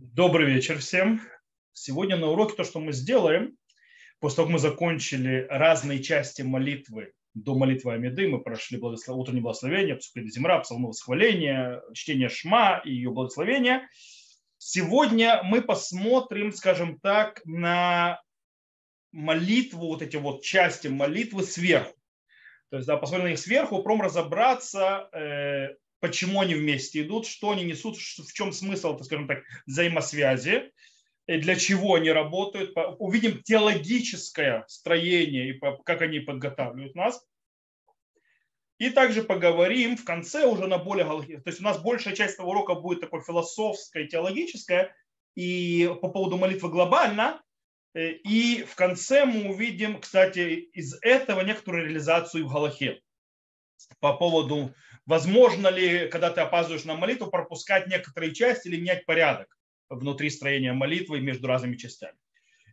Добрый вечер всем. Сегодня на уроке то, что мы сделаем, после того, как мы закончили разные части молитвы до молитвы Амиды, мы прошли благослов... утреннее благословение, Псукеда Земра, псалмовое восхваление, чтение Шма и ее благословение. Сегодня мы посмотрим, скажем так, на молитву, вот эти вот части молитвы сверху. То есть, да, посмотрим на них сверху, попробуем разобраться, э, почему они вместе идут, что они несут, в чем смысл, так скажем так, взаимосвязи, для чего они работают. Увидим теологическое строение и как они подготавливают нас. И также поговорим в конце уже на более... То есть у нас большая часть этого урока будет такой философская, теологическая, и по поводу молитвы глобально. И в конце мы увидим, кстати, из этого некоторую реализацию в Галахе по поводу Возможно ли, когда ты опаздываешь на молитву, пропускать некоторые части или менять порядок внутри строения молитвы между разными частями?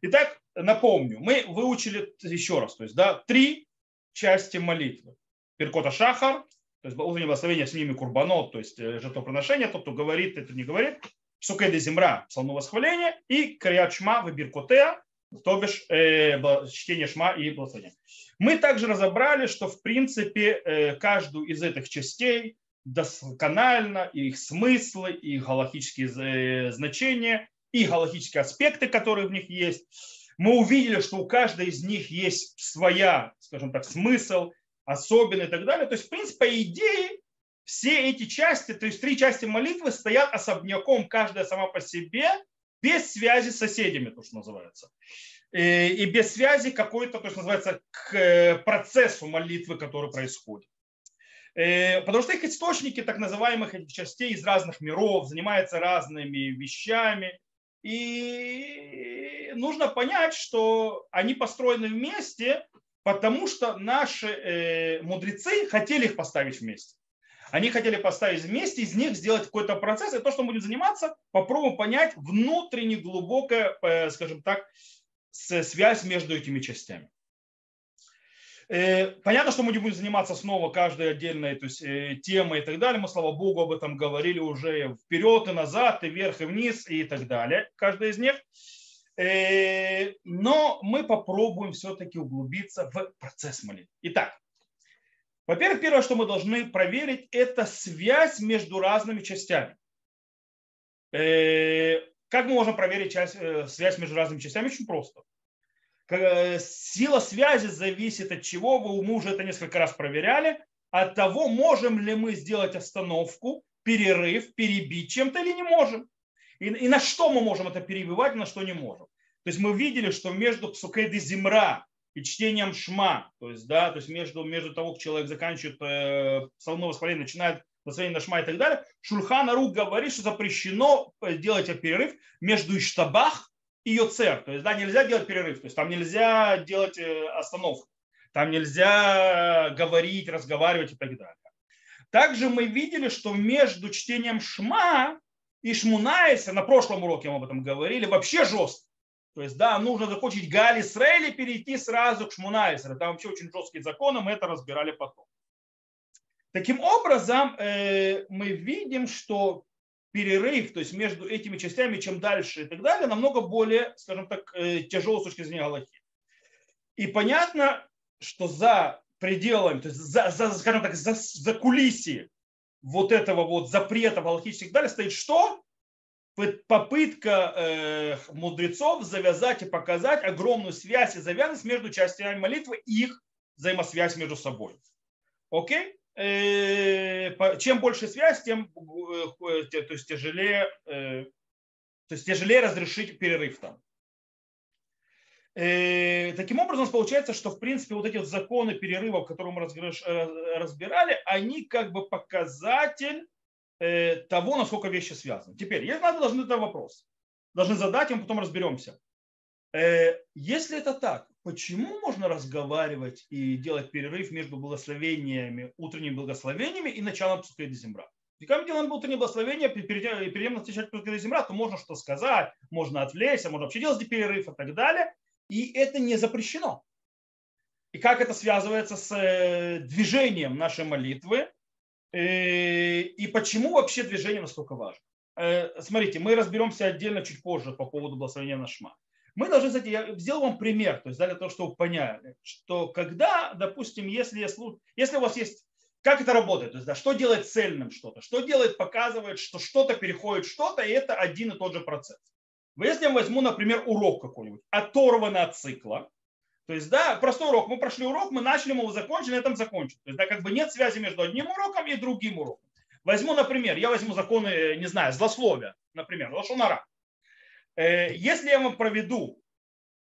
Итак, напомню, мы выучили еще раз, то есть да, три части молитвы. Перкота Шахар, то есть утреннее благословение с ними курбанот, то есть э, жертвоприношение, тот, кто говорит, это не говорит, Псукеда Земра, псалму восхваления, и Крият Шма, Выбиркотеа, то бишь э, чтение Шма и благословение. Мы также разобрали, что в принципе э, каждую из этих частей досконально, их смыслы, их галактические э, значения, и галактические аспекты, которые в них есть. Мы увидели, что у каждой из них есть своя, скажем так, смысл, особенный и так далее. То есть, в принципе, по идее, все эти части, то есть три части молитвы стоят особняком, каждая сама по себе, без связи с соседями, то, что называется. Э, и без связи какой-то, то, что называется, к э, процессу молитвы, который происходит. Э, потому что их источники так называемых этих частей из разных миров занимаются разными вещами. И нужно понять, что они построены вместе, потому что наши мудрецы хотели их поставить вместе. Они хотели поставить вместе, из них сделать какой-то процесс. И то, что мы будем заниматься, попробуем понять внутренне глубокое, скажем так, связь между этими частями. Э, понятно, что мы не будем заниматься снова каждой отдельной то есть, э, темой и так далее. Мы, слава богу, об этом говорили уже вперед и назад, и вверх, и вниз, и так далее. Каждая из них. Э, но мы попробуем все-таки углубиться в процесс молитвы. Итак, во-первых, первое, что мы должны проверить, это связь между разными частями. Как мы можем проверить часть, э, связь между разными частями? Очень просто. Э, сила связи зависит от чего, мы уже это несколько раз проверяли, от того, можем ли мы сделать остановку, перерыв, перебить чем-то или не можем. И, и на что мы можем это перебивать, на что не можем. То есть мы видели, что между псукеды земра и чтением шма, то есть, да, то есть между, между того, как человек заканчивает э, псалмное воспаление, начинает благословение на шма и так далее, Шульхан Арук говорит, что запрещено делать перерыв между Иштабах и Йоцер. То есть, да, нельзя делать перерыв, то есть там нельзя делать э, остановку, там нельзя говорить, разговаривать и так далее. Также мы видели, что между чтением Шма и Шмунайса, на прошлом уроке мы об этом говорили, вообще жестко. То есть, да, нужно закончить Гали Срейли, перейти сразу к Шмунайсеру. Там вообще очень жесткие законы, мы это разбирали потом. Таким образом, э, мы видим, что перерыв, то есть между этими частями, чем дальше и так далее, намного более, скажем так, э, тяжелый с точки зрения Аллахи. И понятно, что за пределами, то есть за, за скажем так, за, за кулисье вот этого вот запрета галактических и так далее стоит что? Попытка э, мудрецов завязать и показать огромную связь и завязанность между частями молитвы и их взаимосвязь между собой. Окей? Э, чем больше связь, тем э, то есть тяжелее, э, то есть тяжелее разрешить перерыв там. Таким образом, получается, что в принципе вот эти вот законы перерывов, которые мы разбирали, они как бы показатель того, насколько вещи связаны. Теперь, если надо, должны задать вопрос. Должны задать, и мы потом разберемся. Если это так, почему можно разговаривать и делать перерыв между благословениями, утренними благословениями и началом Псукеда Земра? И когда мы делаем утреннее благословение, перед тем, как начать Псукеда Земра, то можно что сказать, можно отвлечься, можно вообще делать перерыв и так далее. И это не запрещено. И как это связывается с э, движением нашей молитвы, э, и почему вообще движение настолько важно. э, смотрите, мы разберемся отдельно чуть позже по поводу благословения на шма. Мы должны, кстати, я сделал вам пример, то есть для того, чтобы понять, что когда, допустим, если, если у вас есть, как это работает, то есть, да, что делает цельным что-то, что делает, показывает, что что-то переходит что-то, и это один и тот же процесс. Если я возьму, например, урок какой-нибудь, оторванный от цикла, то есть, да, простой урок, мы прошли урок, мы начали, мы его закончили, на этом закончили. То есть, да, как бы нет связи между одним уроком и другим уроком. Возьму, например, я возьму законы, не знаю, злословия, например, лошонара. Э, если я вам проведу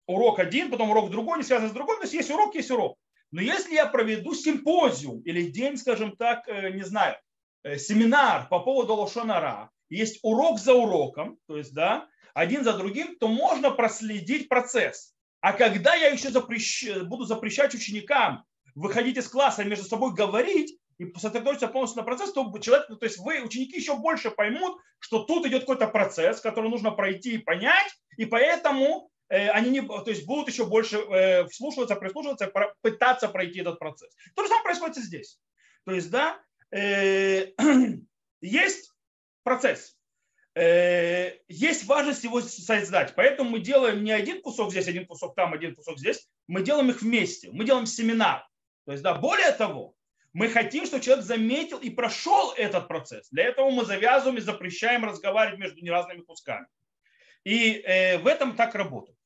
урок один, потом урок другой, не связанный с другой, то есть есть урок, есть урок. Но если я проведу симпозиум или день, скажем так, э, не знаю, э, семинар по поводу лошонара, есть урок за уроком, то есть, да, один за другим, то можно проследить процесс. А когда я еще запрещ... буду запрещать ученикам выходить из класса и между собой говорить, и сосредоточиться полностью на процесс, то человек, то есть вы, ученики, еще больше поймут, что тут идет какой-то процесс, который нужно пройти и понять, и поэтому э, они не, то есть будут еще больше э, вслушиваться, прислушиваться, пытаться пройти этот процесс. То же самое происходит и здесь. То есть, да, э, есть процесс. Есть важность его создать. Поэтому мы делаем не один кусок здесь, один кусок там, один кусок здесь. Мы делаем их вместе. Мы делаем семинар. То есть, да, более того, мы хотим, чтобы человек заметил и прошел этот процесс. Для этого мы завязываем и запрещаем разговаривать между разными кусками. И э, в этом так работает.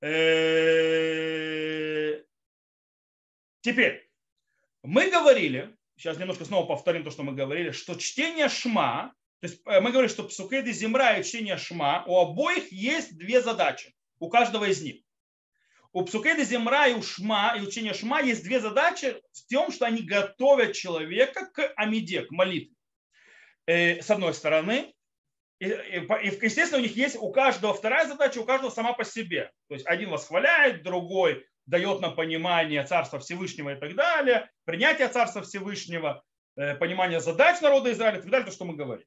Э, теперь, мы говорили, сейчас немножко снова повторим то, что мы говорили, что чтение шма, то есть э, мы говорили, что псукеды земра и чтение шма, у обоих есть две задачи, у каждого из них у Псукеда Земра и у Шма, и учения Шма есть две задачи в том, что они готовят человека к Амиде, к молитве. Э, с одной стороны, и, естественно, у них есть у каждого вторая задача, у каждого сама по себе. То есть один восхваляет, другой дает нам понимание Царства Всевышнего и так далее, принятие Царства Всевышнего, э, понимание задач народа Израиля и так далее, то, что мы говорим.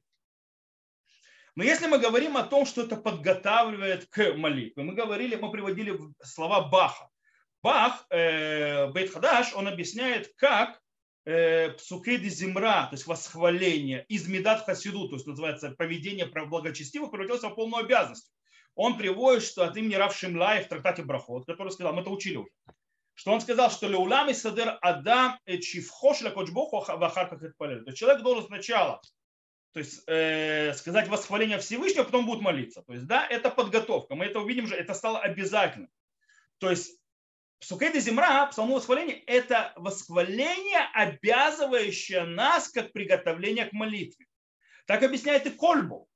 Но если мы говорим о том, что это подготавливает к молитве, мы говорили, мы приводили слова Баха. Бах, э, Бейт Хадаш, он объясняет, как э, псукеди земра, то есть восхваление, из медат хасиду, то есть называется поведение благочестивых, превратилось в полную обязанность. Он приводит, что от имени Рав Шимлай в трактате Брахот, который сказал, мы это учили уже, что он сказал, что леулами садер адам чифхош лакочбоху вахар как это То есть человек должен сначала то есть э, сказать восхваление Всевышнего, а потом будут молиться. То есть, да, это подготовка. Мы это увидим же, это стало обязательным. То есть, Псукейда Земра, псалму восхваления, это восхваление, обязывающее нас как приготовление к молитве. Так объясняет и Кольбу,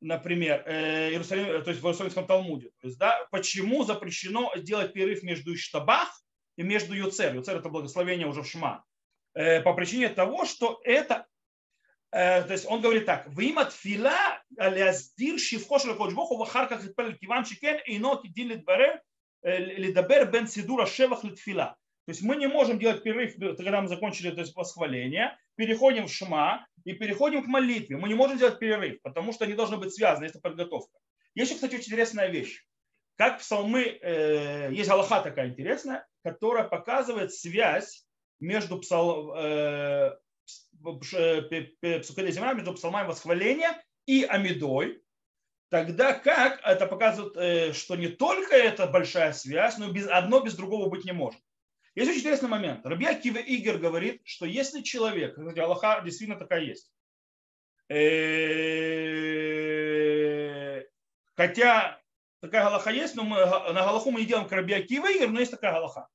например, э, Иерусалим, то есть в Иерусалимском Талмуде. То есть, да, почему запрещено делать перерыв между Иштабах и между Юцер. Юцер – это благословение уже в Шма. Э, по причине того, что это Э, Э, то есть он говорит так, «Вима тфила аляздир шифхо шелакодж боху вахарках литпель киван шикен ино кидин литбаре э, лидабер бен сидура шевах литфила». То есть мы не можем делать перерыв, когда мы закончили то есть восхваление, переходим в шма и переходим к молитве. Мы не можем делать перерыв, потому что они должны быть связаны, это подготовка. Есть еще, кстати, очень интересная вещь. Как псалмы, э, есть Аллаха такая интересная, которая показывает связь между псал, э, Псукеля земля между псалмами восхваления и Амидой, тогда как это показывает, э, что не только это большая связь, но без, одно без другого быть не может. Есть очень интересный момент. Рабья Кива Игорь говорит, что если человек, кстати, Аллаха действительно такая есть, э, хотя такая галаха есть, но мы, на галаху мы не делаем к Рабья Кива Игорь, но есть такая галаха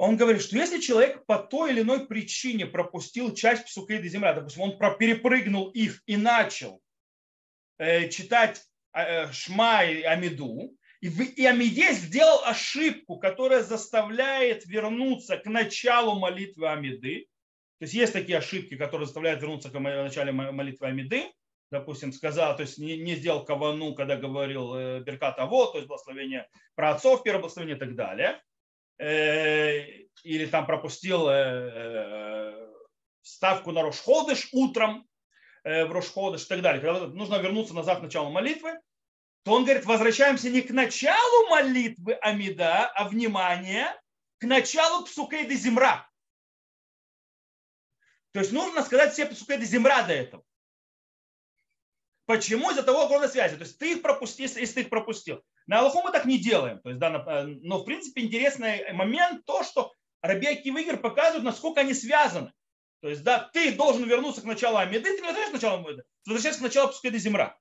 он говорит, что если человек по той или иной причине пропустил часть псукейда земля, допустим, он перепрыгнул их и начал э, читать э, Шма и Амиду, и, Амиде сделал ошибку, которая заставляет вернуться к началу молитвы Амиды. То есть есть такие ошибки, которые заставляют вернуться к началу молитвы Амиды. Допустим, сказал, то есть не, не сделал кавану, когда говорил э, Беркат Аво, то есть благословение про отцов, первое благословение и так далее Э, или там пропустил э, э, ставку на Рошходыш утром в Рошходыш и так далее, когда нужно вернуться назад к началу молитвы, то он говорит, возвращаемся не к началу молитвы Амида, а внимание, к началу Псукейда Земра. То есть нужно сказать все Псукейда Земра до этого. Почему? Из-за того огромной связи. То есть ты их пропустил, если ты их пропустил. На Аллаху мы так не делаем. То есть, да, э, но в принципе интересный момент то, что Раби Акивигер показывают, насколько они связаны. То есть, да, ты должен вернуться к началу Амиды, ты не возвращаешься к началу Амиды, ты возвращаешься к началу Пускай Земра.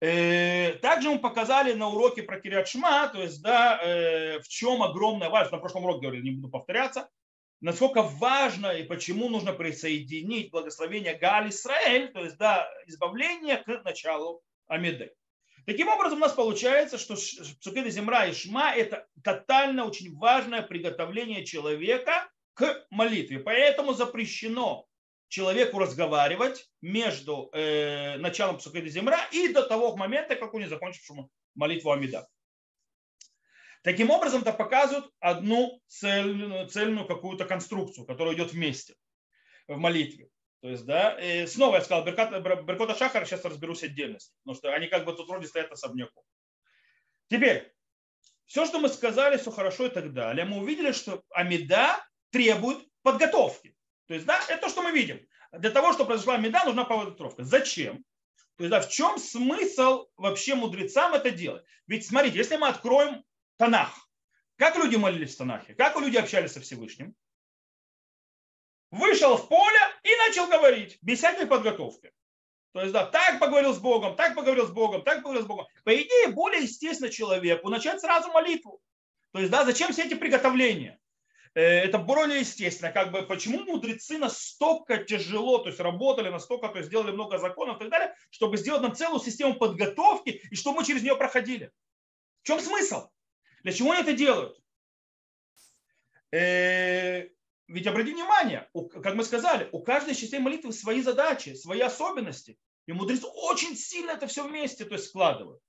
Э, также мы показали на уроке про Кириат то есть, да, э, в чем огромная важность, на прошлом уроке говорили, не буду повторяться, насколько важно и почему нужно присоединить благословение Галь Исраэль, то есть, да, избавление к началу Амиды. Таким образом, у нас получается, что Псукеда Земра и Шма – это тотально очень важное приготовление человека к молитве. Поэтому запрещено человеку разговаривать между э, началом Псукеда Земра и до того момента, как он не закончит молитву Амида. Таким образом, это показывает одну цельную, цельную какую-то конструкцию, которая идет вместе в молитве. То есть, да, и снова я сказал, Беркат, Беркота Шахар, сейчас разберусь отдельно, потому что они как бы тут вроде стоят особняком. Теперь, все, что мы сказали, все хорошо и так далее, мы увидели, что Амида требует подготовки. То есть, да, это то, что мы видим. Для того, чтобы произошла Амида, нужна подготовка. Зачем? То есть, да, в чем смысл вообще мудрецам это делать? Ведь смотрите, если мы откроем Танах, как люди молились в Танахе? Как люди общались со Всевышним? Вышел в поле и начал говорить, без всякой подготовки. То есть, да, так поговорил с Богом, так поговорил с Богом, так поговорил с Богом. По идее, более естественно человеку начать сразу молитву. То есть, да, зачем все эти приготовления? Э, это более естественно. Как бы, почему мудрецы настолько тяжело, то есть работали настолько, то есть сделали много законов и так далее, чтобы сделать нам целую систему подготовки и чтобы мы через нее проходили. В чем смысл? Для чего они это делают? Ведь обрати внимание, как мы сказали, у каждой частей молитвы свои задачи, свои особенности. И мудрецы очень сильно это все вместе то есть, складывают.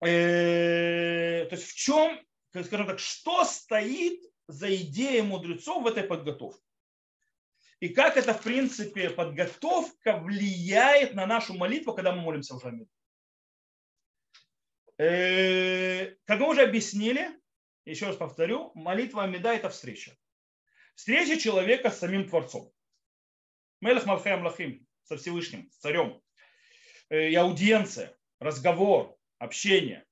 Э, то есть в чем, скажем так, что стоит за идеей мудрецов в этой подготовке? И как это, в принципе, подготовка влияет на нашу молитву, когда мы молимся в Жаме. Э, как мы уже объяснили, еще раз повторю, молитва Амида – это встреча. Встреча человека с самим Творцом. Мелех Малхай Лахим со Всевышним, с царем. Э, и аудиенция, разговор, общение.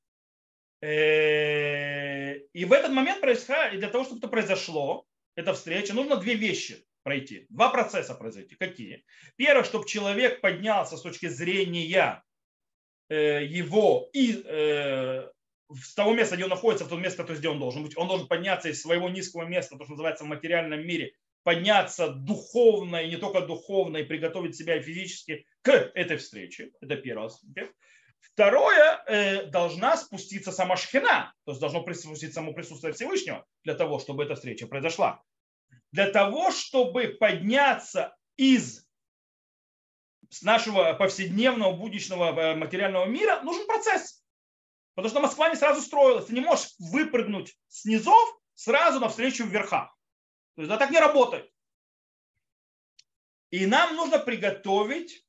Э, и в этот момент происходит, для того, чтобы это произошло, эта встреча, нужно две вещи пройти. Два процесса произойти. Какие? Первое, чтобы человек поднялся с точки зрения э, его и с того места, где он находится, в то место, то есть, где он должен быть. Он должен подняться из своего низкого места, то, что называется в материальном мире, подняться духовно и не только духовно, и приготовить себя физически к этой встрече. Это первый аспект. Второе, э, должна спуститься сама шхина, то есть должно спуститься само присутствие Всевышнего для того, чтобы эта встреча произошла. Для того, чтобы подняться из с нашего повседневного, будничного э, материального мира, нужен процесс. Потому что Москва не сразу строилась. Ты не можешь выпрыгнуть с низов сразу навстречу в верхах. То есть да, так не работает. И нам нужно приготовить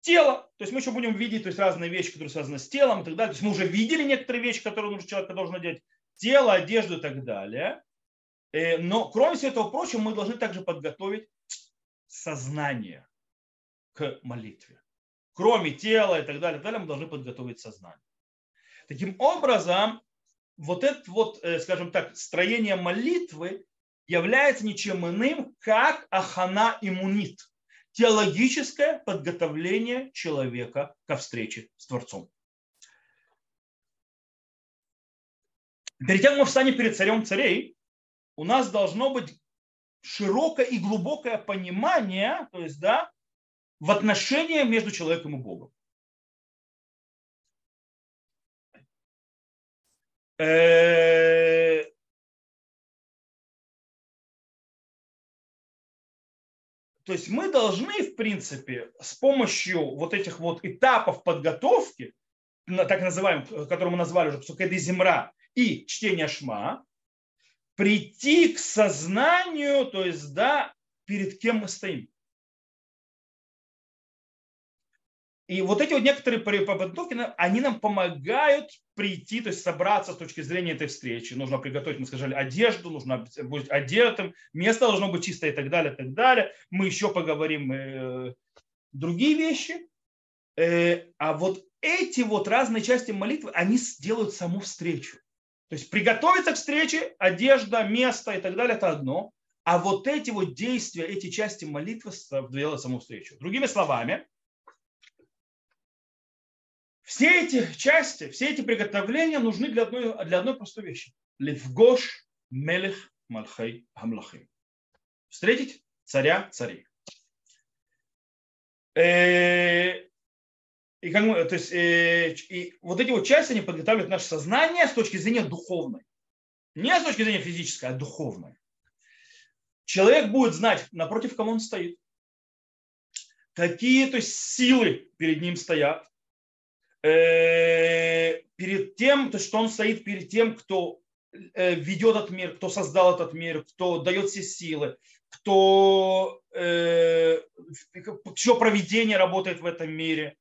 тело. То есть мы еще будем видеть то есть, разные вещи, которые связаны с телом и так далее. То есть мы уже видели некоторые вещи, которые нужно человек должен надеть. Тело, одежду и так далее. Э, но кроме всего этого прочего, мы должны также подготовить сознание к молитве. Кроме тела и так далее, и так далее мы должны подготовить сознание. Таким образом, вот это вот, э, скажем так, строение молитвы является ничем иным, как ахана иммунит, теологическое подготовление человека ко встрече с Творцом. Перед тем, как мы встанем перед царем царей, у нас должно быть широкое и глубокое понимание, то есть, да, в отношении между человеком и Богом. То есть мы должны, в принципе, с помощью вот этих вот этапов подготовки, так называемых, которые мы назвали уже Псукеды Земра и чтение Шма, прийти к сознанию, то есть, да, перед кем мы стоим. И вот эти вот некоторые подготовки, они нам помогают прийти, то есть собраться с точки зрения этой встречи. Нужно приготовить, мы сказали, одежду, нужно быть одетым, место должно быть чистое и так далее, и так далее. Мы еще поговорим э, другие вещи. Э, а вот эти вот разные части молитвы, они делают саму встречу. То есть приготовиться к встрече, одежда, место и так далее, это одно. А вот эти вот действия, эти части молитвы делают саму встречу. Другими словами, все эти части, все эти приготовления нужны для одной, для одной простой вещи. Левгош мелех малхай хамлахим. Встретить царя царей. Э, и, как мы, то есть, э, и вот эти вот части, они подготавливают наше сознание с точки зрения духовной. Не с точки зрения физической, а духовной. Человек будет знать, напротив кого он стоит. Какие то есть, силы перед ним стоят перед тем, то, что он стоит перед тем, кто э, ведет этот мир, кто создал этот мир, кто дает все силы, кто, э, чье проведение работает в этом мире.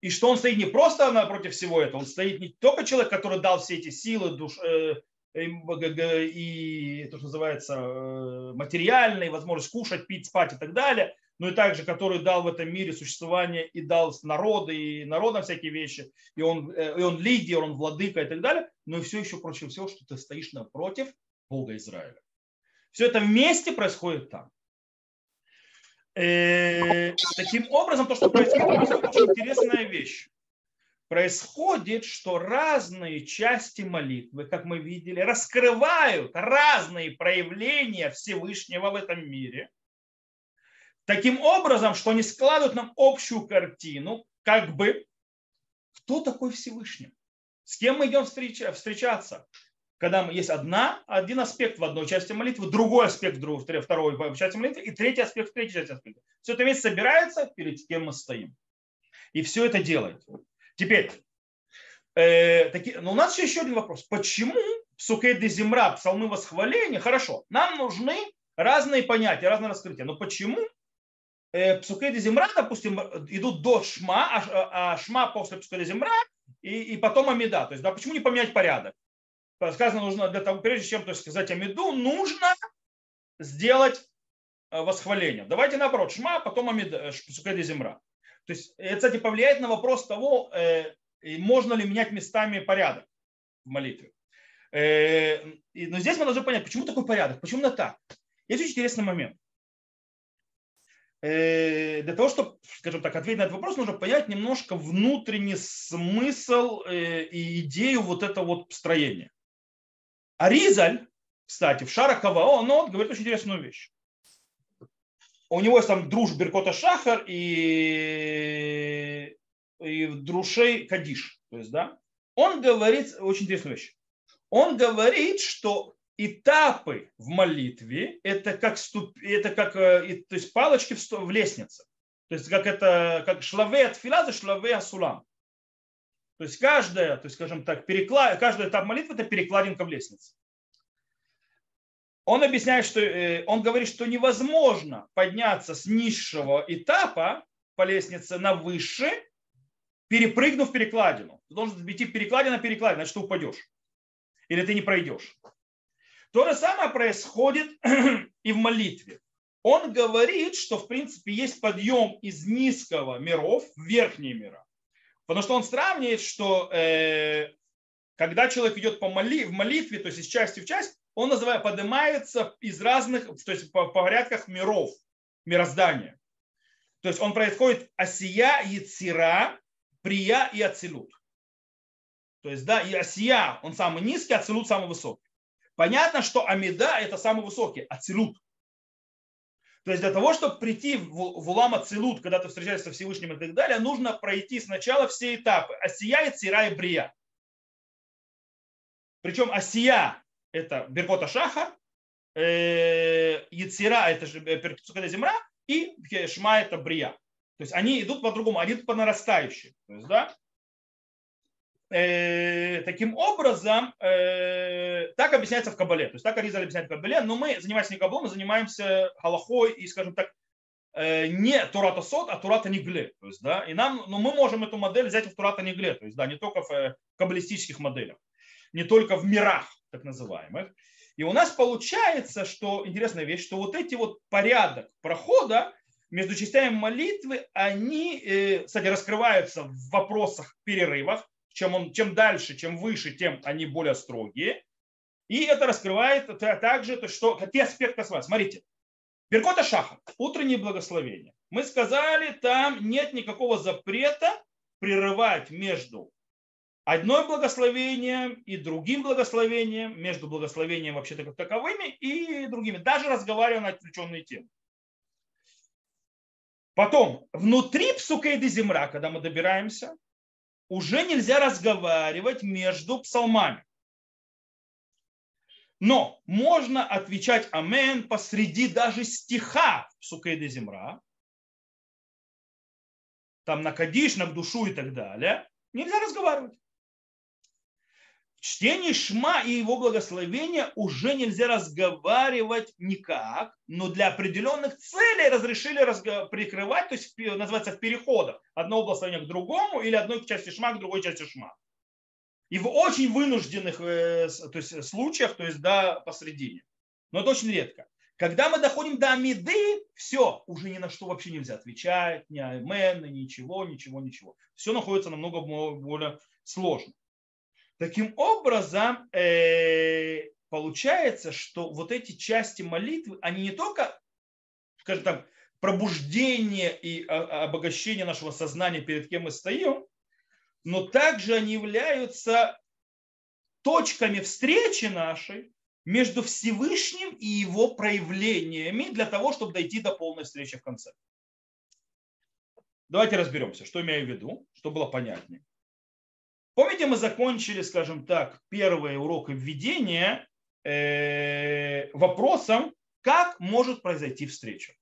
И что он стоит не просто напротив всего этого, он стоит не только человек, который дал все эти силы, душ, э, и то, что называется материальные, возможность кушать, пить, спать и так далее, но и также, который дал в этом мире существование и дал народы, и народам всякие вещи, и он, э, и он лидер, он владыка и так далее, но и все еще проще всего, что ты стоишь напротив Бога Израиля. Все это вместе происходит там. Э, таким образом, то, что происходит, это очень интересная вещь. Происходит, что разные части молитвы, как мы видели, раскрывают разные проявления Всевышнего в этом мире – Таким образом, что они складывают нам общую картину, как бы, кто такой Всевышний, с кем мы идем встречаться, когда есть одна, один аспект в одной части молитвы, другой аспект в второй части молитвы и третий аспект в третьей части молитвы. Все это вместе собирается, перед кем мы стоим. И все это делает. Теперь, э, таки, но у нас еще, еще один вопрос. Почему Сукей де Земра, псалмы восхваления, хорошо, нам нужны разные понятия, разные раскрытия. Но почему псукей земра, допустим, идут до шма, а, а шма после псукей земра, и, и потом амида. То есть, да, почему не поменять порядок? Сказано, нужно для того, прежде чем то есть, сказать амиду, нужно сделать э, восхваление. Давайте наоборот, шма, потом амида, псукей земра. То есть, это, кстати, повлияет на вопрос того, э, можно ли менять местами порядок в молитве. Но здесь мы должны понять, почему такой порядок, почему на так. Есть очень интересный момент. Э, для того, чтобы, скажем так, ответить на этот вопрос, нужно понять немножко внутренний смысл э, и идею вот этого вот строения. Аризаль, кстати, в Шаракова, он, он говорит очень интересную вещь. У него есть там друж Беркота Шахар и, и Друшей Кадиш. То есть, да, он говорит очень интересную вещь. Он говорит, что этапы в молитве это как, ступ, это как э, то есть палочки в, в лестнице. То есть как это как шлаве от филаза, шлаве асулам. То есть каждая, то есть, скажем так, переклад, каждый этап молитвы это перекладинка в лестнице. Он объясняет, что э, он говорит, что невозможно подняться с низшего этапа по лестнице на выше, перепрыгнув перекладину. Ты должен идти перекладина перекладина, значит, ты упадешь. Или ты не пройдешь. То же самое происходит и в молитве. Он говорит, что в принципе есть подъем из низкого миров в верхние мира. Потому что он сравнивает, что э, когда человек идет по моли, в молитве, то есть из части в часть, он называет, поднимается из разных, то есть по, по порядках миров, мироздания. То есть он происходит осия, яцира, прия и ацилут. То есть, да, и осия, он самый низкий, ацилут самый высокий. Понятно, что Амида – это самый высокий, Ацилут. То есть для того, чтобы прийти в улам Ацилут, когда ты встречаешься со Всевышним и так далее, нужно пройти сначала все этапы. Асия, Цира и Брия. Причем Асия – это Беркота Шаха, э, Яцира – это же Перкицукада Земра, и Шма – это Брия. То есть они идут по-другому, они идут по нарастающей. То есть, да? Э, таким образом, э, так объясняется в Кабале. То есть так Аризаль объясняет в Кабале, но мы занимаемся не Каблом, мы занимаемся Галахой и, скажем так, э, не Турата Сот, а Турата Негле. То есть, да, и нам, ну, мы можем эту модель взять в Турата Негле, то есть, да, не только в э, каббалистических моделях, не только в мирах, так называемых. И у нас получается, что интересная вещь, что вот эти вот порядок прохода между частями молитвы, они, э, кстати, раскрываются в вопросах перерывах. Чем, он, чем дальше, чем выше, тем они более строгие. И это раскрывает также, то, что какие аспекты вас. Смотрите, Беркота Шаха, утреннее благословение. Мы сказали, там нет никакого запрета прерывать между одной благословением и другим благословением, между благословением вообще-то как таковыми и другими, даже разговаривая на отвлеченные темы. Потом, внутри псукейды земра, когда мы добираемся, уже нельзя разговаривать между псалмами. Но можно отвечать амен посреди даже стиха Псукейды Земра, там на Кадиш, на душу и так далее. Нельзя разговаривать. В чтении Шма и его благословения уже нельзя разговаривать никак, но для определенных целей разрешили прикрывать, то есть называется в переходах одного благословения к другому или одной части Шма к другой части Шма. И в очень вынужденных э, то есть, случаях, то есть да, посредине. Но это очень редко. Когда мы доходим до Амиды, все, уже ни на что вообще нельзя отвечать, ни Аймен, ничего, ничего, ничего. Все находится намного более сложно. Таким образом, э, получается, что вот эти части молитвы, они не только, скажем так, пробуждение и обогащение нашего сознания, перед кем мы стоим, но также они являются точками встречи нашей между Всевышним и его проявлениями для того, чтобы дойти до полной встречи в конце. Давайте разберемся, что имею в виду, чтобы было понятнее. Помните, мы закончили, скажем так, первый урок введения э, вопросом, как может произойти встреча.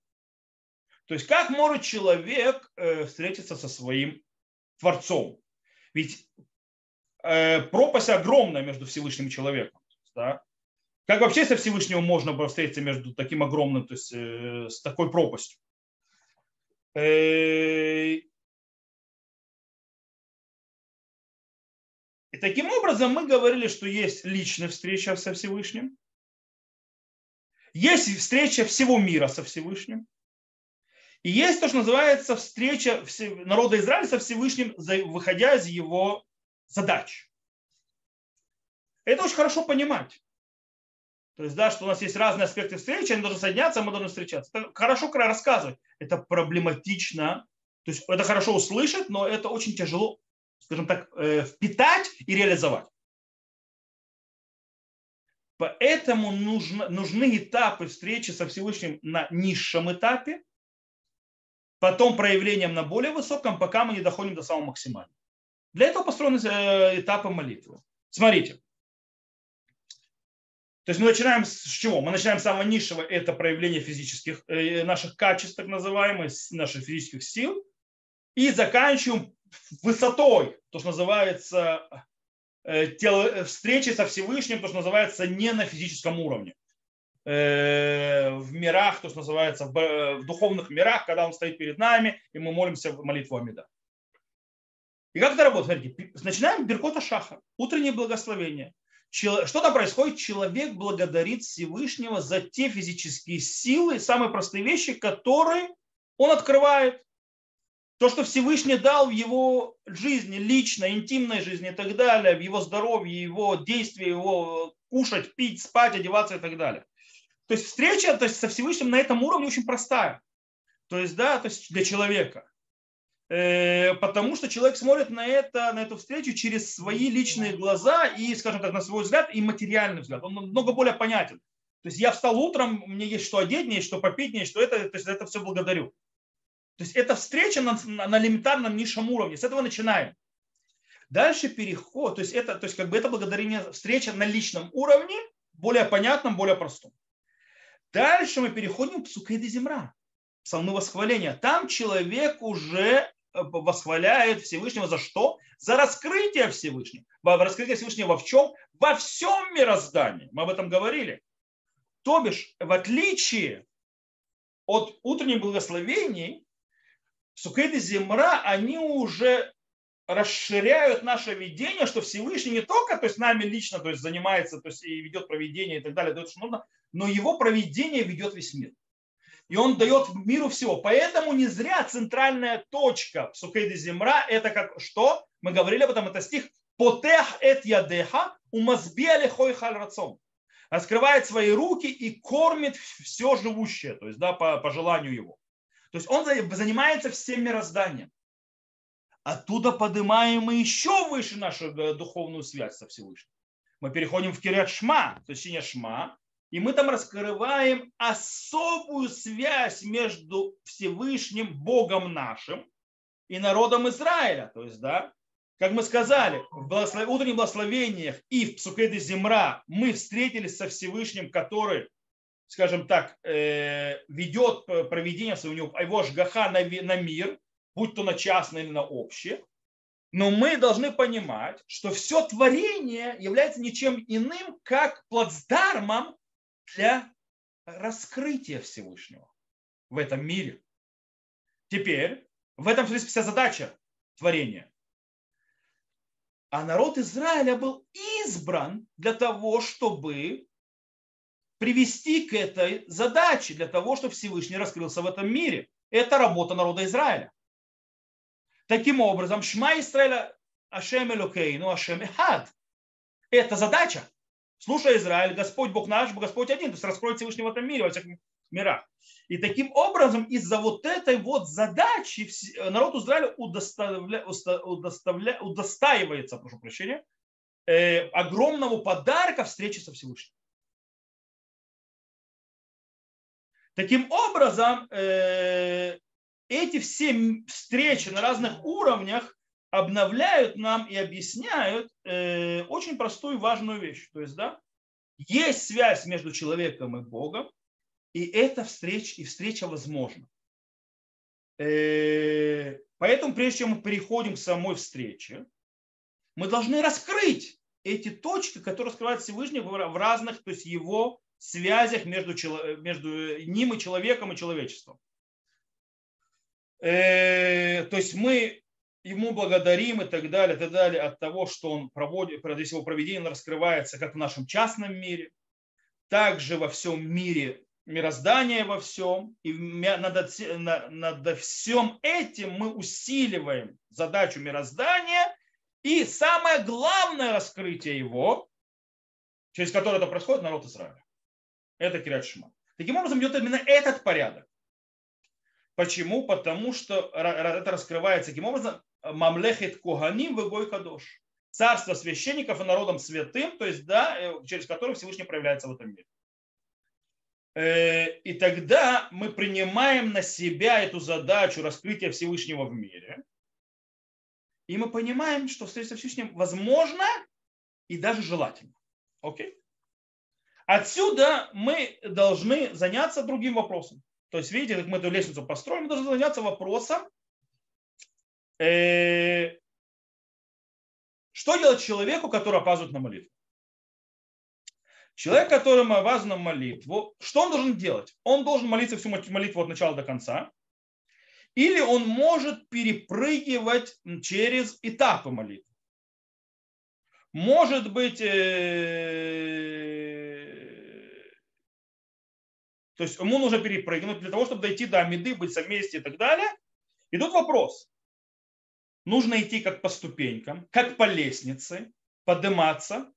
То есть, как может человек э, встретиться со своим Творцом. Ведь э, пропасть огромная между Всевышним и человеком. Да? Как вообще со Всевышним можно было встретиться между таким огромным, то есть с такой пропастью? И таким образом мы говорили, что есть личная встреча со Всевышним, есть встреча всего мира со Всевышним, и есть то, что называется встреча народа Израиля со Всевышним, выходя из его задач. Это очень хорошо понимать. То есть, да, что у нас есть разные аспекты встречи, они должны соединяться, мы должны встречаться. Это хорошо рассказывать. Это проблематично. То есть это хорошо услышать, но это очень тяжело, скажем так, э, впитать и реализовать. Поэтому нужно, нужны этапы встречи со Всевышним на низшем этапе, потом проявлением на более высоком, пока мы не доходим до самого максимального. Для этого построены э, этапы молитвы. Смотрите. То есть мы начинаем с чего? Мы начинаем с самого низшего, это проявление физических э, наших качеств, так называемых, наших физических сил, и заканчиваем высотой, то, что называется э, встречи со Всевышним, то, что называется не на физическом уровне. Э, в мирах, то, что называется, в духовных мирах, когда он стоит перед нами, и мы молимся в молитву Амида. И как это работает? Смотрите, начинаем Беркота Шаха, утреннее благословение. Что там происходит? Человек благодарит Всевышнего за те физические силы, самые простые вещи, которые он открывает. То, что Всевышний дал в его жизни, лично, интимной жизни и так далее, в его здоровье, его действия, его кушать, пить, спать, одеваться и так далее. То есть встреча то есть со Всевышним на этом уровне очень простая. То есть, да, то есть для человека. Э, потому что человек смотрит на, это, на эту встречу через свои личные глаза и, скажем так, на свой взгляд и материальный взгляд. Он много более понятен. То есть я встал утром, мне есть что одеть, мне есть что попить, мне есть что это, то есть это все благодарю. То есть это встреча на, на, элементарном низшем уровне. С этого начинаем. Дальше переход, то есть это, то есть как бы это благодарение встреча на личном уровне, более понятном, более простом. Дальше мы переходим к Сукейде Земра, псалмы восхваления. Там человек уже э, восхваляет Всевышнего за что? За раскрытие Всевышнего. Раскрытие Всевышнего в чем? Во всем мироздании. Мы об этом говорили. То бишь, в отличие от утренних благословений Сукейт Земра, они уже расширяют наше видение, что Всевышний не только то есть нами лично то есть занимается то есть и ведет проведение и так далее, то, что нужно, но его проведение ведет весь мир. И он дает миру всего. Поэтому не зря центральная точка в Сукейде Земра это как что? Мы говорили об этом, это стих Потех эт ядеха умазби алехой халь рацом. Раскрывает свои руки и кормит все живущее, то есть да, по, по желанию его. То есть он занимается всем мирозданием. Оттуда поднимаем мы еще выше нашу э, духовную связь со Всевышним. Мы переходим в Кирят Шма, то есть Шма, и мы там раскрываем особую связь между Всевышним Богом нашим и народом Израиля. То есть, да, как мы сказали, в благослов... утренних благословениях и в Псукеде Земра мы встретились со Всевышним, который, скажем так, э, ведет проведение своего, его жгаха на, на мир, будь то на частное или на общее. Но мы должны понимать, что все творение является ничем иным, как плацдармом для раскрытия Всевышнего в этом мире. Теперь в этом вся задача творения. А народ Израиля был избран для того, чтобы привести к этой задаче, для того, чтобы Всевышний раскрылся в этом мире. Это работа народа Израиля. Таким образом, Шма Израиля Ашем Элокейну, Ашем Эхад. Это задача. Слушай, Израиль, Господь Бог наш, Господь один. То есть раскроет Всевышний в этом мире, во всех мирах. И таким образом из-за вот этой вот задачи народ Израиля удоставля, удоставля, удостаивается, прошу прощения, э, огромного подарка встречи со Всевышним. Таким образом, э, эти все встречи на разных уровнях обновляют нам и объясняют э, очень простую важную вещь. То есть, да, есть связь между человеком и Богом, и эта встреча, и встреча возможна. Э, поэтому, прежде чем мы переходим к самой встрече, мы должны раскрыть эти точки, которые раскрывает Всевышний в разных, то есть его связях между, между ним и человеком и человечеством. Э, то есть мы ему благодарим и так далее, и так далее от того, что он проводит, здесь его проведение раскрывается как в нашем частном мире, также во всем мире мироздания во всем, и над, над всем этим мы усиливаем задачу мироздания, и самое главное раскрытие его, через которое это происходит, народ Израиля. Это Кирят Шма. Таким образом, идет именно этот порядок. Почему? Потому что это раскрывается таким образом мамлехет куганим вегой кадош. Царство священников и народом святым, то есть, да, э, через которых Всевышний проявляется в этом мире. Э, и тогда мы принимаем на себя эту задачу раскрытия Всевышнего в мире. И мы понимаем, что встреча с Всевышним возможно и даже желательно. Окей? Отсюда мы должны заняться другим вопросом. То есть, видите, как мы эту лестницу построим, мы должны заняться вопросом, э, что делать человеку, который опаздывает на молитву. Человек, которому обязан молитву, что он должен делать? Он должен молиться всю молитву от начала до конца, или он может перепрыгивать через этапы молитвы. Может быть, э, то есть ему нужно перепрыгнуть для того, чтобы дойти до Амиды, быть вместе и так далее. И тут вопрос. Нужно идти как по ступенькам, как по лестнице, подниматься,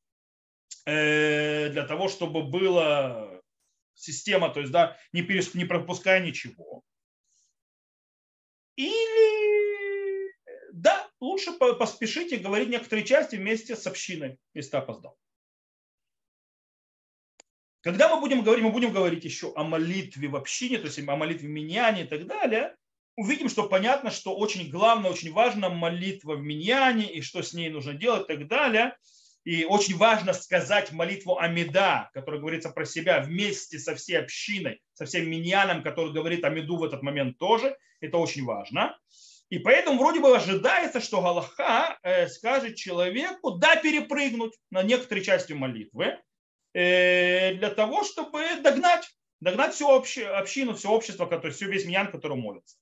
Э, для того, чтобы была система, то есть, да, не, перес, не пропуская ничего. Или, да, лучше поспешите говорить некоторые части вместе с общиной, если ты опоздал. Когда мы будем говорить, мы будем говорить еще о молитве в общине, то есть о молитве в миньяне и так далее, увидим, что понятно, что очень главное, очень важно молитва в миньяне и что с ней нужно делать и так далее – и очень важно сказать молитву Амида, которая говорится про себя вместе со всей общиной, со всем миньяном, который говорит Амиду в этот момент тоже. Это очень важно. И поэтому вроде бы ожидается, что Галаха э, скажет человеку, да, перепрыгнуть на некоторые части молитвы, для того, чтобы догнать догнать всю общину, все общество, то есть все весь миян, который молится.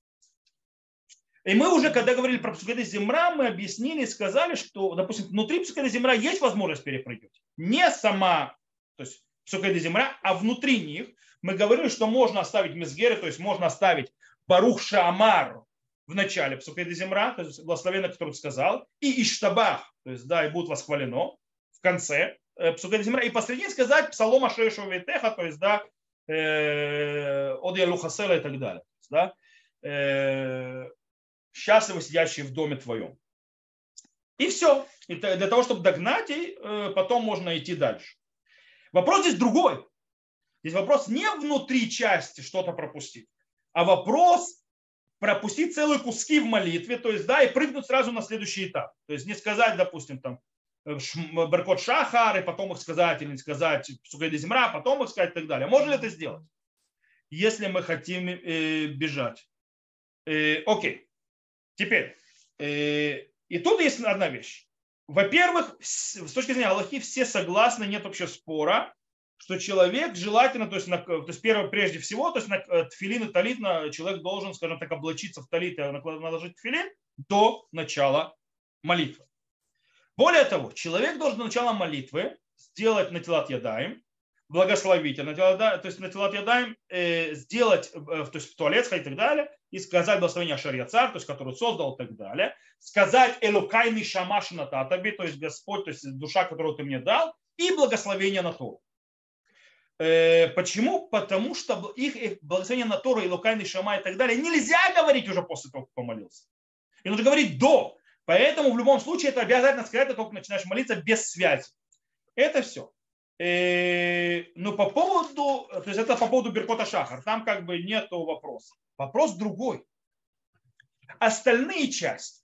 И мы уже, когда говорили про Псукеда Земра, мы объяснили, сказали, что, допустим, внутри Псукеда Земра есть возможность перепрыгивать. Не сама, то есть Псукеда Земра, а внутри них мы говорили, что можно оставить Мизгеры, то есть можно оставить Барух Шамар в начале Псукеда Земра, то есть благословенно, который сказал, и Иштабах, то есть да, и будет восхвалено в конце э, и посредине сказать Псалом Ашешова Ветеха, то есть да, э, Одия Лухасела и так далее. Да? Э, счастливы сидящие в доме твоем. И все. И для того, чтобы догнать, и э, потом можно идти дальше. Вопрос здесь другой. Здесь вопрос не внутри части что-то пропустить, а вопрос пропустить целые куски в молитве, то есть, да, и прыгнуть сразу на следующий этап. То есть не сказать, допустим, там, э, Баркот Шахар, и потом их сказать, или не сказать Сугайда Земра, потом их сказать и так далее. Можно ли это сделать? Если мы хотим э, бежать. Э, окей. Теперь, э, и тут есть одна вещь. Во-первых, с точки зрения Аллахи все согласны, нет вообще спора, что человек желательно, то есть, на, то есть первое, прежде всего, то есть на э, тфилин и талит на, человек должен, скажем так, облачиться в талит и наложить тфилин до начала молитвы. Более того, человек должен до начала молитвы сделать на телат ядаем, благословить, на телат, то есть на телат ядаем э, сделать, э, то есть в туалет сходить и так далее, и сказать благословение Ашарья царь, то есть который создал и так далее, сказать Элукайми Шамаш на Татаби, то есть Господь, то есть душа, которую ты мне дал, и благословение на Тору. Э, почему? Потому что их, их благословение на Тору, и Лукайный Шама и так далее нельзя говорить уже после того, как помолился. И нужно говорить до. Поэтому в любом случае это обязательно сказать, как только начинаешь молиться без связи. Это все. Э, но по поводу, то есть это по поводу Беркота Шахар, там как бы нету вопроса. Вопрос другой. Остальные части,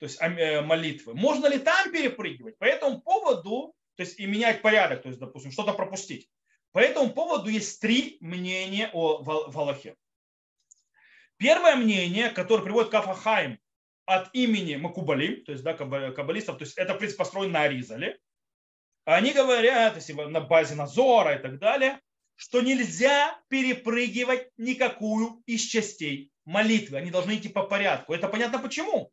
то есть э, молитвы, можно ли там перепрыгивать? По этому поводу, то есть и менять порядок, то есть, допустим, что-то пропустить. По этому поводу есть три мнения о Валахе. Первое мнение, которое приводит Кафахайм от имени Макубали, то есть да, каббалистов, то есть это, в принципе, построено на Аризале. Они говорят, если на базе Назора и так далее, что нельзя перепрыгивать никакую из частей молитвы. Они должны идти по порядку. Это понятно почему.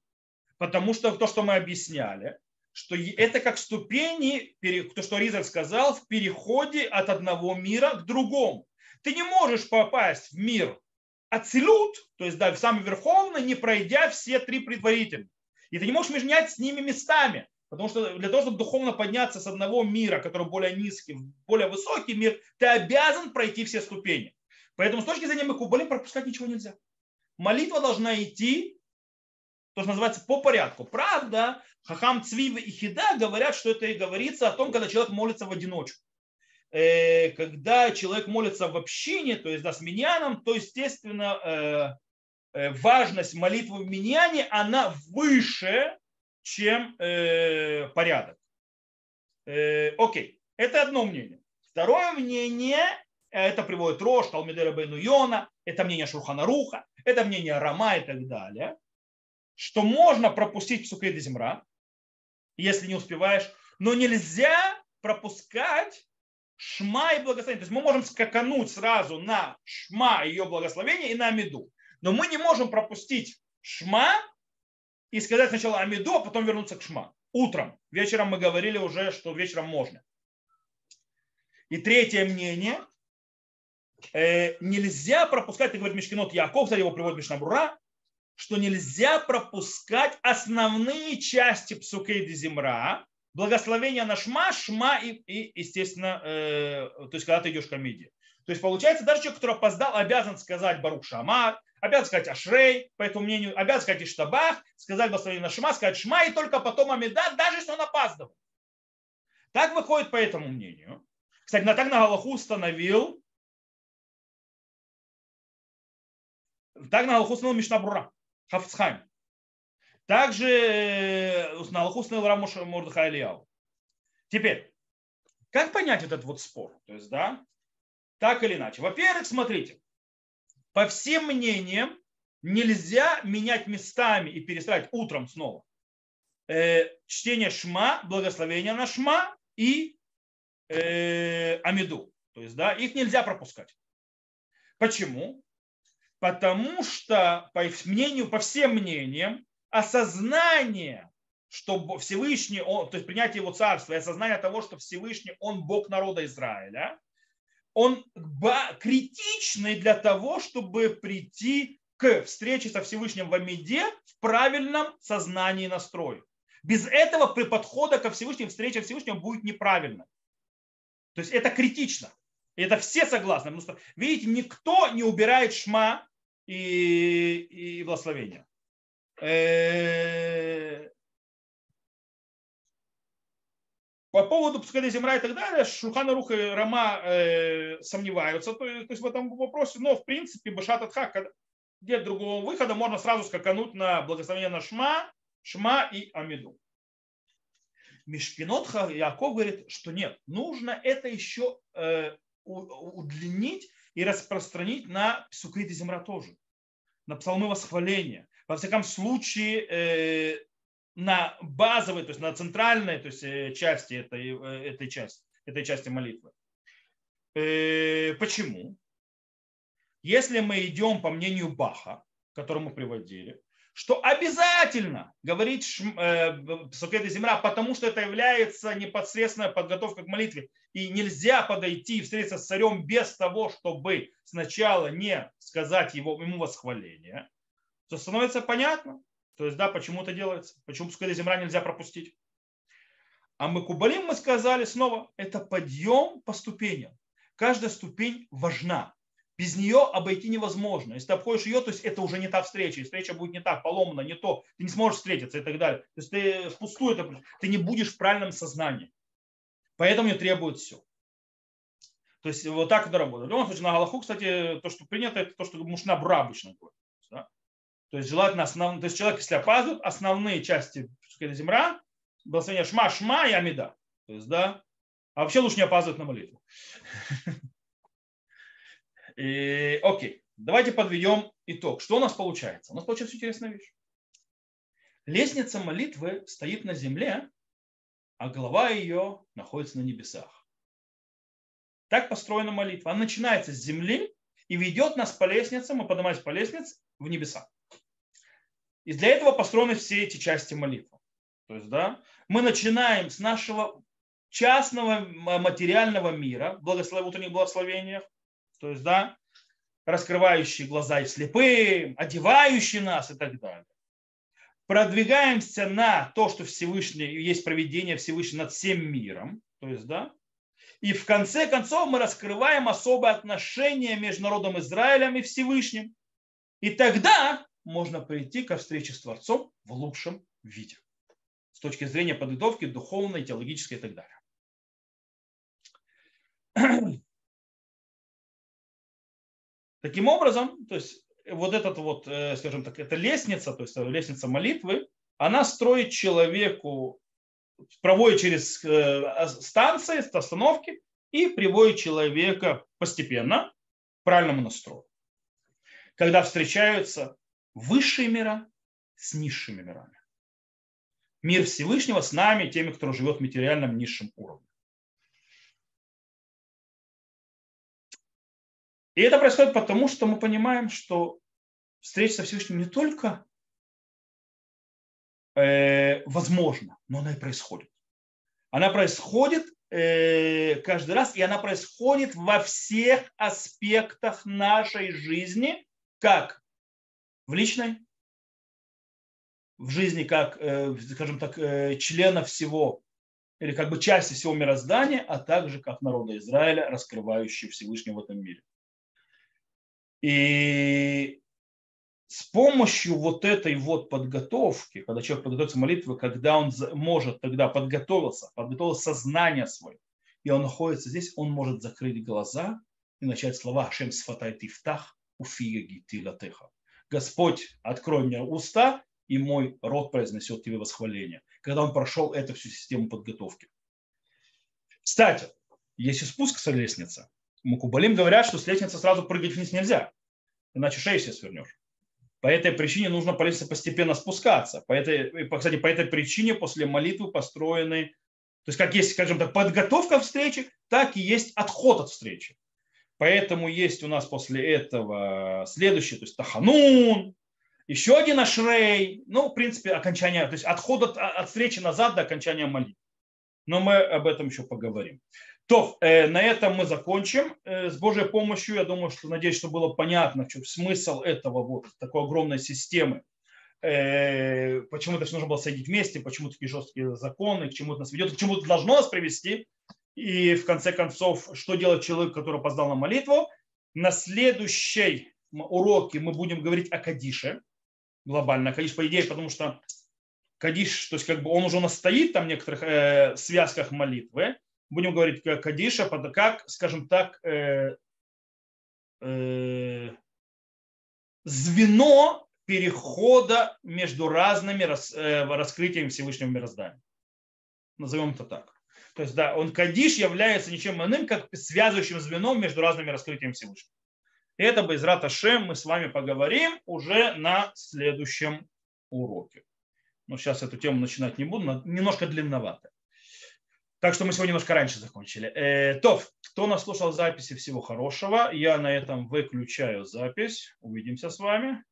Потому что то, что мы объясняли, что это как ступени, то, что Ризаль сказал, в переходе от одного мира к другому. Ты не можешь попасть в мир Ацилют, то есть да, в самый верховный, не пройдя все три предварительных. И ты не можешь менять с ними местами. Потому что для того, чтобы духовно подняться с одного мира, который более низкий, в более высокий мир, ты обязан пройти все ступени. Поэтому с точки зрения Мекубали пропускать ничего нельзя. Молитва должна идти, то, что называется, по порядку. Правда, Хахам Цвива и Хида говорят, что это и говорится о том, когда человек молится в одиночку. Э, когда человек молится в общине, то есть да, с миньяном, то, естественно, э, э, важность молитвы в миньяне, она выше, чем порядок. Окей, это одно мнение. Второе мнение, это приводит Рош, Талмидера Бейну Йона, это мнение Шурхана Руха, это мнение Рама и так далее, что можно пропустить Псукейда Земра, если не успеваешь, но нельзя пропускать Шма и благословение. То есть мы можем скакануть сразу на Шма ее благословение и на Амиду. Но мы не можем пропустить Шма и сказать сначала Амиду, а потом вернуться к Шма. Утром. Вечером мы говорили уже, что вечером можно. И третье мнение. Э, нельзя пропускать, ты говорит Мишкинот Яков, кстати, его приводит Мишнабура, что нельзя пропускать основные части Псукейди Земра, благословение на Шма, Шма и, и естественно, э, то есть когда ты идешь к Амиде. То есть получается, даже человек, который опоздал, обязан сказать Барух Шамар, обязан сказать Ашрей, по этому мнению, обязан сказать Иштабах, сказать благословение на Шма, сказать Шма, и только потом Амида, даже если он опаздывал. Так выходит по этому мнению. Кстати, на так на Галаху установил, так на Галаху установил Мишнабрура, Хафцхайм. Также э, на Галаху установил Рамуш Мурдыха Ильяу. Теперь, как понять этот вот спор? То есть, да, так или иначе. Во-первых, смотрите, по всем мнениям, нельзя менять местами и перестраивать утром снова. Э, чтение шма, благословение на шма и э, амиду. То есть, да, их нельзя пропускать. Почему? Потому что, по их мнению, по всем мнениям, осознание, что Всевышний, он, то есть принятие его царства и осознание того, что Всевышний, он Бог народа Израиля, он критичный для того, чтобы прийти к встрече со Всевышним в Амиде в правильном сознании и настрое. Без этого при подхода ко Всевышнему, встреча Всевышнего будет неправильно. То есть это критично. И это все согласны. Потому что, видите, никто не убирает шма и, и благословения. По поводу пускай земля и так далее, Шухана Руха и Рама э, сомневаются то, есть в этом вопросе, но в принципе Башат Атха, нет другого выхода, можно сразу скакануть на благословение на Шма, Шма и Амиду. Мишпинот Яков говорит, что нет, нужно это еще э, удлинить и распространить на Сукрит и Земра тоже, на псалмы восхваления. Во всяком случае, э, на базовой, то есть на центральной то есть, э, части этой, э, этой, части, этой части молитвы. Почему? Если мы идем по мнению Баха, который мы приводили, что обязательно говорить Сукет земля, потому что это является непосредственной подготовкой к молитве. И нельзя подойти и встретиться с царем без того, чтобы сначала не сказать его, ему восхваление, то становится понятно, то есть, да, почему это делается, почему Сукет земля нельзя пропустить. А мы кубалим мы сказали снова, это подъем по ступеням. Каждая ступень важна без нее обойти невозможно. Если ты обходишь ее, то есть это уже не та встреча, и встреча будет не так, поломана, не то, ты не сможешь встретиться и так далее. То есть ты впустую, это, ты не будешь в правильном сознании. Поэтому мне требует все. То есть вот так это работает. В любом случае, на Галаху, кстати, то, что принято, это то, что мушна бра обычно говорит. То есть желательно основ... то есть человек, если опаздывает, основные части земля, благословение шма, шма и амида. То есть, да, а вообще лучше не опаздывать на молитву. И, окей, давайте подведем итог. Что у нас получается? У нас получается интересная вещь. Лестница молитвы стоит на земле, а голова ее находится на небесах. Так построена молитва. Она начинается с земли и ведет нас по лестнице, мы поднимаемся по лестнице в небеса. И для этого построены все эти части молитвы. То есть, да, мы начинаем с нашего частного материального мира, благослов... утренних благословениях, то есть, да, раскрывающие глаза и слепым, одевающие нас и так далее. Продвигаемся на то, что Всевышний, есть проведение Всевышнего над всем миром, то есть, да, и в конце концов мы раскрываем особое отношение между народом Израилем и Всевышним. И тогда можно прийти ко встрече с Творцом в лучшем виде. С точки зрения подготовки духовной, теологической и так далее. Таким образом, то есть вот этот вот, э, скажем так, эта лестница, то есть лестница молитвы, она строит человеку, проводит через э, станции, остановки и приводит человека постепенно к правильному настрою. Когда встречаются высшие мира с низшими мирами. Мир Всевышнего с нами, теми, кто живет в материальном низшем уровне. И это происходит потому, что мы понимаем, что встреча со Всевышним не только э, возможна, но она и происходит. Она происходит э, каждый раз, и она происходит во всех аспектах нашей жизни, как в личной, в жизни как, э, скажем так, э, члена всего или как бы части всего мироздания, а также как народа Израиля, раскрывающий Всевышнего в этом мире. И с помощью вот этой вот подготовки, когда человек подготовится молитвы, когда он может тогда подготовился, подготовил сознание свое, и он находится здесь, он может закрыть глаза и начать слова «Шем сфатай тифтах, уфига гитилатеха». Господь, открой мне уста, и мой рот произнесет тебе восхваление. Когда он прошел эту всю систему подготовки. Кстати, если спуск с лестницы, Мукубалим говорят, что с лестницы сразу прыгать вниз нельзя, иначе шею себе свернешь. По этой причине нужно по лестнице постепенно спускаться. По этой, кстати, по этой причине после молитвы построены, то есть как есть, скажем так, подготовка встречи, так и есть отход от встречи. Поэтому есть у нас после этого следующий, то есть Таханун, еще один Ашрей, ну, в принципе, окончание, то есть отход от, от встречи назад до окончания молитвы. Но мы об этом еще поговорим. То, э, на этом мы закончим. Э, с Божьей помощью, я думаю, что, надеюсь, что было понятно, чем смысл этого вот такой огромной системы. Э, почему это все нужно было соединить вместе, почему такие жесткие законы, к чему это нас ведет, к чему это должно нас привести. И в конце концов, что делать человек, который опоздал на молитву. На следующей уроке мы будем говорить о Кадише, глобально. Кадиш, по идее, потому что Кадиш, то есть как бы он уже у нас стоит там в некоторых э, связках молитвы, будем говорить как Кадиша, как, скажем так, э, э, звено перехода между разными рас, э, раскрытиями Всевышнего мироздания. Назовем это так. То есть, да, он Кадиш является ничем иным, как связывающим звеном между разными раскрытиями Всевышнего. И это Байзрат Ашем мы с вами поговорим уже на следующем уроке. Но сейчас эту тему начинать не буду, немножко длинновато. Так что мы сегодня немножко раньше закончили. Э, то, кто нас слушал записи, всего хорошего. Я на этом выключаю запись. Увидимся с вами.